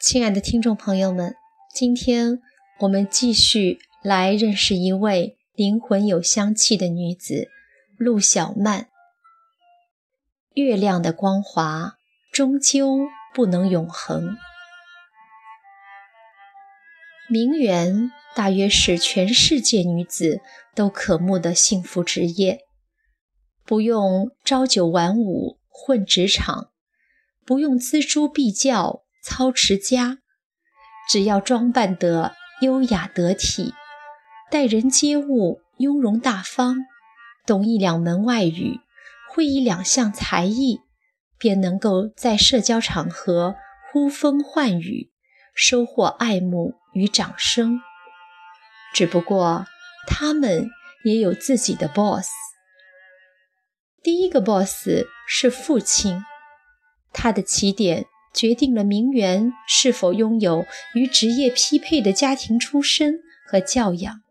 亲爱的听众朋友们，今天我们继续来认识一位灵魂有香气的女子——陆小曼。月亮的光华终究不能永恒。名媛大约是全世界女子都渴慕的幸福职业，不用朝九晚五混职场，不用锱铢必较。操持家，只要装扮得优雅得体，待人接物雍容大方，懂一两门外语，会一两项才艺，便能够在社交场合呼风唤雨，收获爱慕与掌声。只不过，他们也有自己的 boss。第一个 boss 是父亲，他的起点。决定了名媛是否拥有与职业匹配的家庭出身和教养，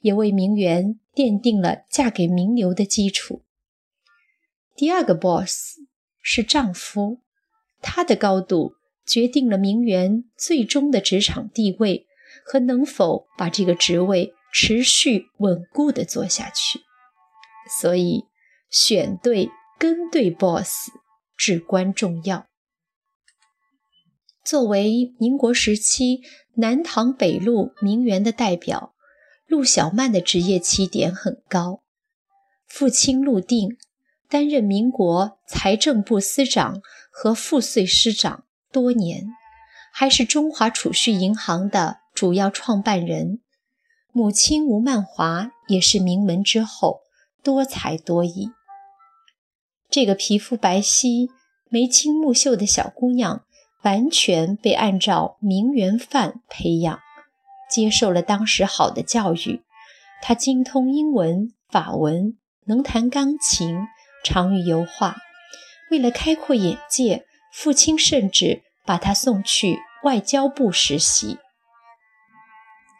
也为名媛奠定了嫁给名流的基础。第二个 boss 是丈夫，他的高度决定了名媛最终的职场地位和能否把这个职位持续稳固地做下去。所以，选对跟对 boss 至关重要。作为民国时期南唐北路名媛的代表，陆小曼的职业起点很高。父亲陆定担任民国财政部司长和赋税司长多年，还是中华储蓄银行的主要创办人。母亲吴曼华也是名门之后，多才多艺。这个皮肤白皙、眉清目秀的小姑娘。完全被按照名媛范培养，接受了当时好的教育。他精通英文、法文，能弹钢琴，长于油画。为了开阔眼界，父亲甚至把他送去外交部实习。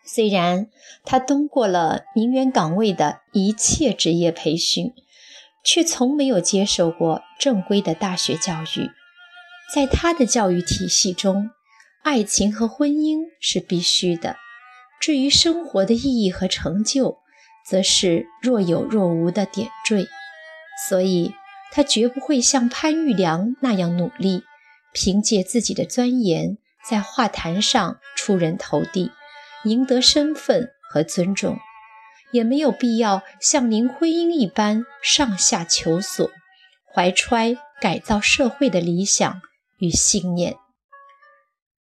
虽然他通过了名媛岗位的一切职业培训，却从没有接受过正规的大学教育。在他的教育体系中，爱情和婚姻是必须的。至于生活的意义和成就，则是若有若无的点缀。所以，他绝不会像潘玉良那样努力，凭借自己的钻研在画坛上出人头地，赢得身份和尊重。也没有必要像林徽因一般上下求索，怀揣改造社会的理想。与信念，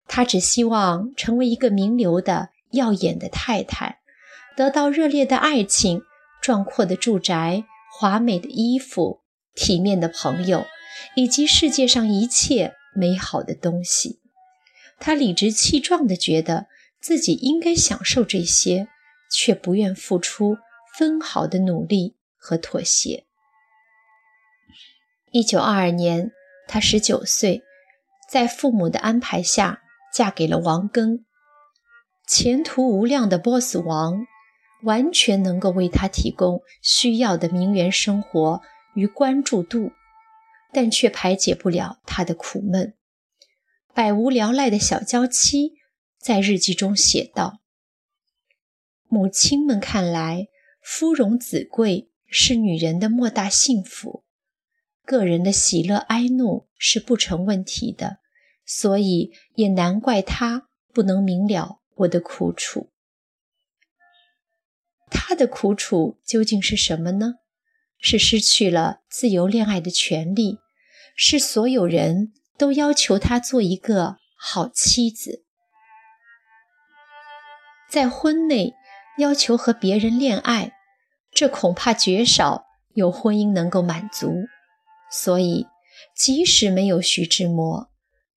他只希望成为一个名流的耀眼的太太，得到热烈的爱情、壮阔的住宅、华美的衣服、体面的朋友，以及世界上一切美好的东西。他理直气壮地觉得自己应该享受这些，却不愿付出分毫的努力和妥协。一九二二年，他十九岁。在父母的安排下，嫁给了王庚，前途无量的 boss 王，完全能够为她提供需要的名媛生活与关注度，但却排解不了她的苦闷。百无聊赖的小娇妻在日记中写道：“母亲们看来，夫荣子贵是女人的莫大幸福。”个人的喜乐哀怒是不成问题的，所以也难怪他不能明了我的苦楚。他的苦楚究竟是什么呢？是失去了自由恋爱的权利，是所有人都要求他做一个好妻子，在婚内要求和别人恋爱，这恐怕绝少有婚姻能够满足。所以，即使没有徐志摩，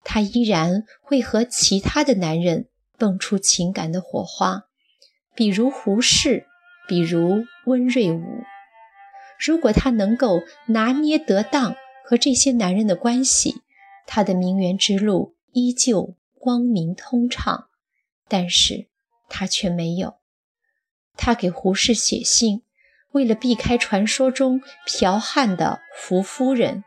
他依然会和其他的男人蹦出情感的火花，比如胡适，比如温瑞武。如果他能够拿捏得当和这些男人的关系，他的名媛之路依旧光明通畅。但是，他却没有。他给胡适写信。为了避开传说中剽悍的胡夫人，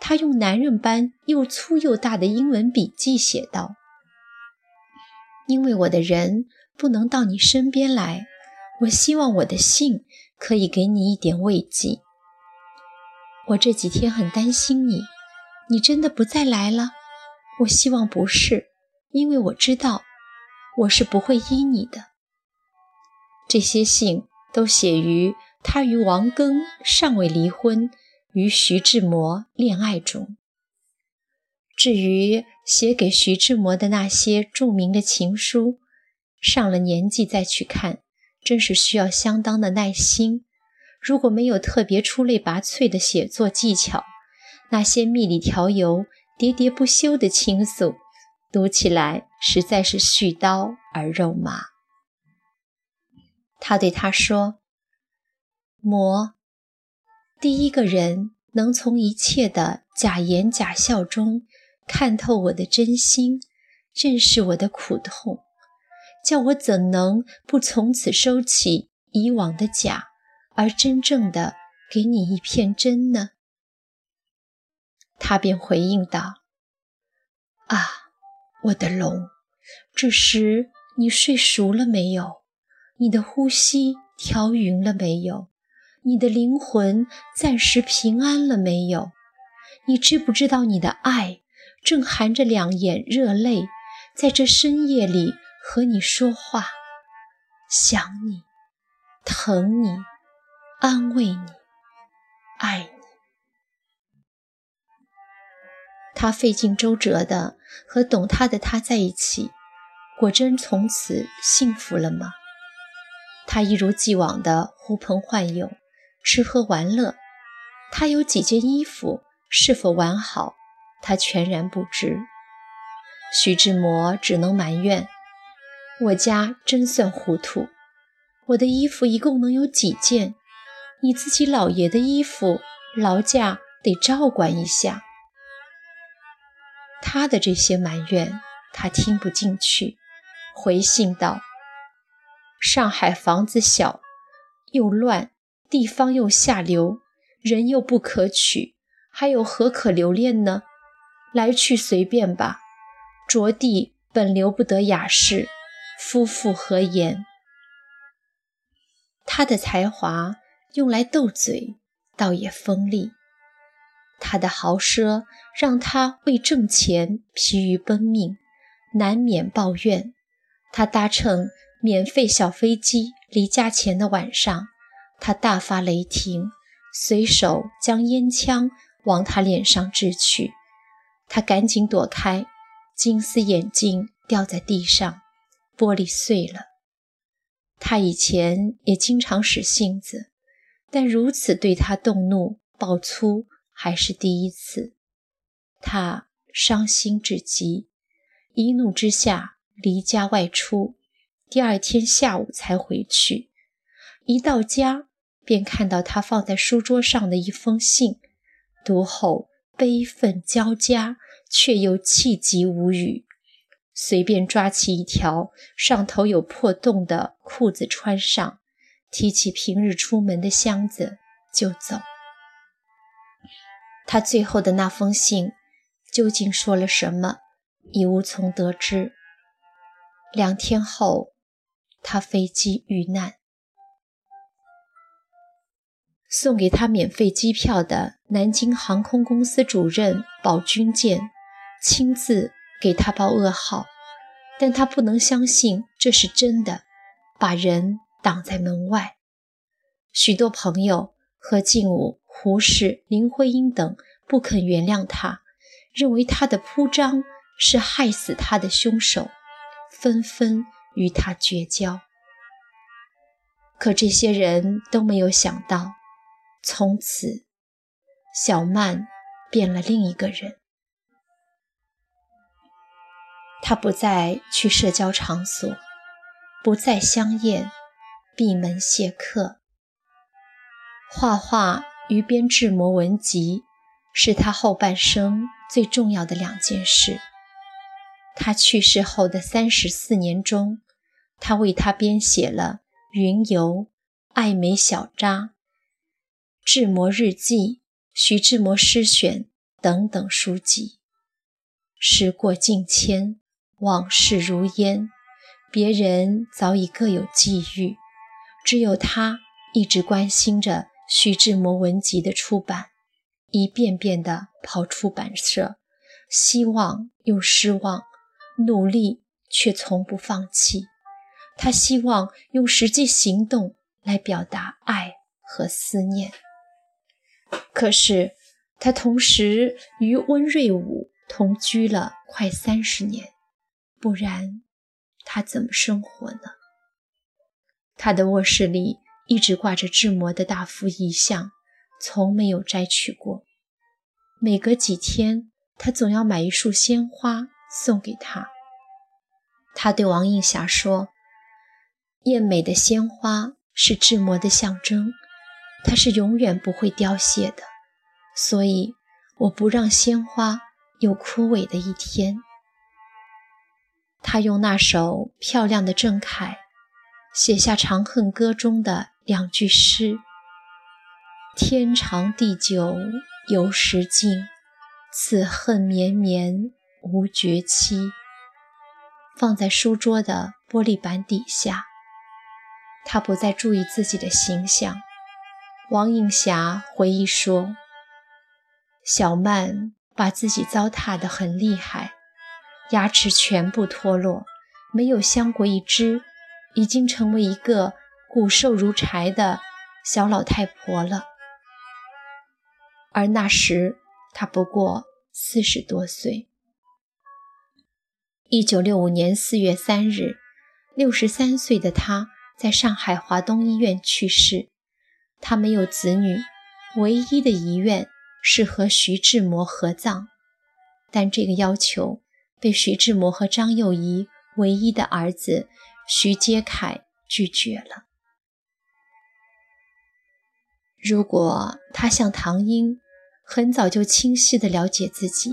他用男人般又粗又大的英文笔记写道：“因为我的人不能到你身边来，我希望我的信可以给你一点慰藉。我这几天很担心你，你真的不再来了？我希望不是，因为我知道我是不会依你的。这些信都写于他与王庚尚未离婚，与徐志摩恋爱中。至于写给徐志摩的那些著名的情书，上了年纪再去看，真是需要相当的耐心。如果没有特别出类拔萃的写作技巧，那些蜜里调油、喋喋不休的倾诉，读起来实在是絮叨而肉麻。他对他说：“魔，第一个人能从一切的假言假笑中看透我的真心，认识我的苦痛，叫我怎能不从此收起以往的假？”而真正的给你一片真呢？他便回应道：“啊，我的龙，这时你睡熟了没有？你的呼吸调匀了没有？你的灵魂暂时平安了没有？你知不知道你的爱正含着两眼热泪，在这深夜里和你说话，想你，疼你。”安慰你，爱你。他费尽周折的和懂他的他在一起，果真从此幸福了吗？他一如既往的呼朋唤友，吃喝玩乐。他有几件衣服是否完好，他全然不知。徐志摩只能埋怨：“我家真算糊涂，我的衣服一共能有几件？”你自己老爷的衣服，劳驾得照管一下。他的这些埋怨，他听不进去，回信道：“上海房子小，又乱，地方又下流，人又不可取，还有何可留恋呢？来去随便吧。着地本留不得雅士，夫妇何言？他的才华。”用来斗嘴，倒也锋利。他的豪奢让他为挣钱疲于奔命，难免抱怨。他搭乘免费小飞机离家前的晚上，他大发雷霆，随手将烟枪往他脸上掷去。他赶紧躲开，金丝眼镜掉在地上，玻璃碎了。他以前也经常使性子。但如此对他动怒、爆粗还是第一次，他伤心至极，一怒之下离家外出。第二天下午才回去，一到家便看到他放在书桌上的一封信，读后悲愤交加，却又气急无语。随便抓起一条上头有破洞的裤子穿上。提起平日出门的箱子就走。他最后的那封信究竟说了什么，已无从得知。两天后，他飞机遇难。送给他免费机票的南京航空公司主任保军舰亲自给他报噩耗，但他不能相信这是真的，把人。挡在门外，许多朋友何敬武、胡适、林徽因等不肯原谅他，认为他的铺张是害死他的凶手，纷纷与他绝交。可这些人都没有想到，从此小曼变了另一个人。他不再去社交场所，不再相宴。闭门谢客，画画与编制模文集是他后半生最重要的两件事。他去世后的三十四年中，他为他编写了《云游》《爱美小札》《志摩日记》《徐志摩诗选》等等书籍。时过境迁，往事如烟，别人早已各有际遇，只有他一直关心着徐志摩文集的出版，一遍遍地跑出版社，希望又失望，努力却从不放弃。他希望用实际行动来表达爱和思念。可是，他同时与温瑞武同居了快三十年，不然他怎么生活呢？他的卧室里一直挂着志摩的大幅遗像，从没有摘取过。每隔几天，他总要买一束鲜花送给他。他对王映霞说：“艳美的鲜花是志摩的象征，它是永远不会凋谢的。”所以，我不让鲜花有枯萎的一天。他用那首漂亮的郑恺写下《长恨歌》中的两句诗：“天长地久有时尽，此恨绵绵无绝期。”放在书桌的玻璃板底下。他不再注意自己的形象。王映霞回忆说。小曼把自己糟蹋得很厉害，牙齿全部脱落，没有镶过一只，已经成为一个骨瘦如柴的小老太婆了。而那时她不过四十多岁。一九六五年四月三日，六十三岁的她在上海华东医院去世。他没有子女，唯一的遗愿。是和徐志摩合葬，但这个要求被徐志摩和张幼仪唯一的儿子徐阶凯拒绝了。如果他像唐英，很早就清晰地了解自己，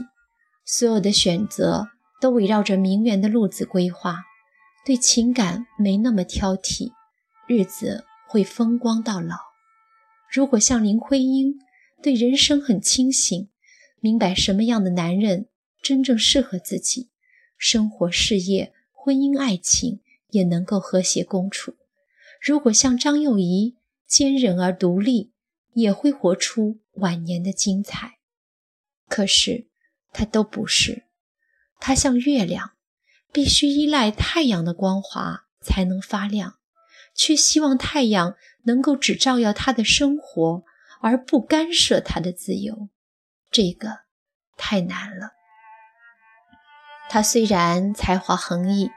所有的选择都围绕着名媛的路子规划，对情感没那么挑剔，日子会风光到老。如果像林徽因，对人生很清醒，明白什么样的男人真正适合自己，生活、事业、婚姻、爱情也能够和谐共处。如果像张幼仪，坚韧而独立，也会活出晚年的精彩。可是她都不是，她像月亮，必须依赖太阳的光华才能发亮，却希望太阳能够只照耀他的生活。而不干涉他的自由，这个太难了。他虽然才华横溢，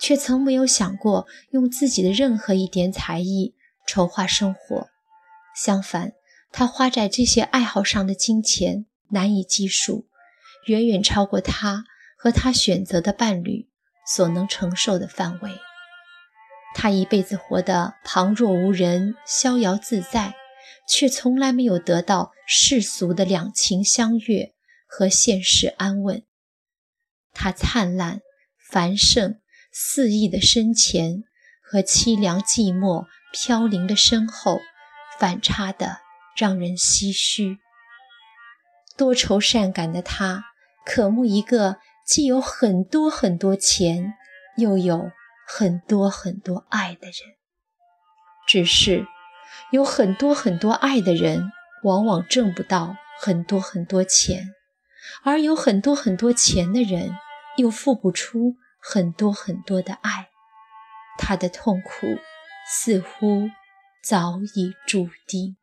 却从没有想过用自己的任何一点才艺筹划生活。相反，他花在这些爱好上的金钱难以计数，远远超过他和他选择的伴侣所能承受的范围。他一辈子活得旁若无人，逍遥自在。却从来没有得到世俗的两情相悦和现实安稳。他灿烂、繁盛、肆意的身前和凄凉、寂寞、飘零的身后，反差的让人唏嘘。多愁善感的他，渴慕一个既有很多很多钱，又有很多很多爱的人。只是。有很多很多爱的人，往往挣不到很多很多钱；而有很多很多钱的人，又付不出很多很多的爱。他的痛苦似乎早已注定。